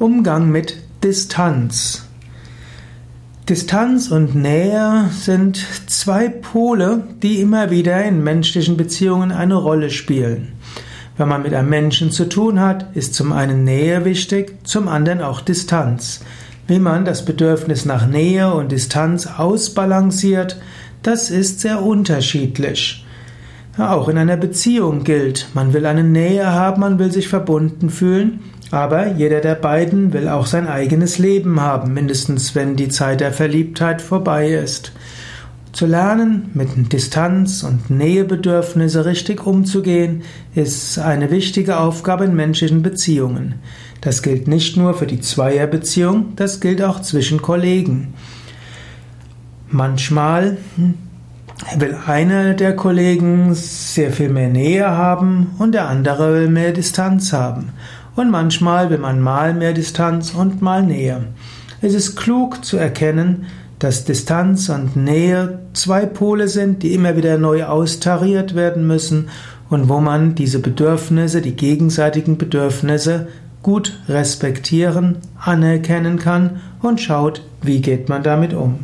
Umgang mit Distanz. Distanz und Nähe sind zwei Pole, die immer wieder in menschlichen Beziehungen eine Rolle spielen. Wenn man mit einem Menschen zu tun hat, ist zum einen Nähe wichtig, zum anderen auch Distanz. Wie man das Bedürfnis nach Nähe und Distanz ausbalanciert, das ist sehr unterschiedlich. Auch in einer Beziehung gilt, man will eine Nähe haben, man will sich verbunden fühlen, aber jeder der beiden will auch sein eigenes Leben haben, mindestens wenn die Zeit der Verliebtheit vorbei ist. Zu lernen, mit Distanz und Nähebedürfnisse richtig umzugehen, ist eine wichtige Aufgabe in menschlichen Beziehungen. Das gilt nicht nur für die Zweierbeziehung, das gilt auch zwischen Kollegen. Manchmal will einer der Kollegen sehr viel mehr Nähe haben und der andere will mehr Distanz haben. Und manchmal will man mal mehr Distanz und mal Nähe. Es ist klug zu erkennen, dass Distanz und Nähe zwei Pole sind, die immer wieder neu austariert werden müssen und wo man diese Bedürfnisse, die gegenseitigen Bedürfnisse gut respektieren, anerkennen kann und schaut, wie geht man damit um.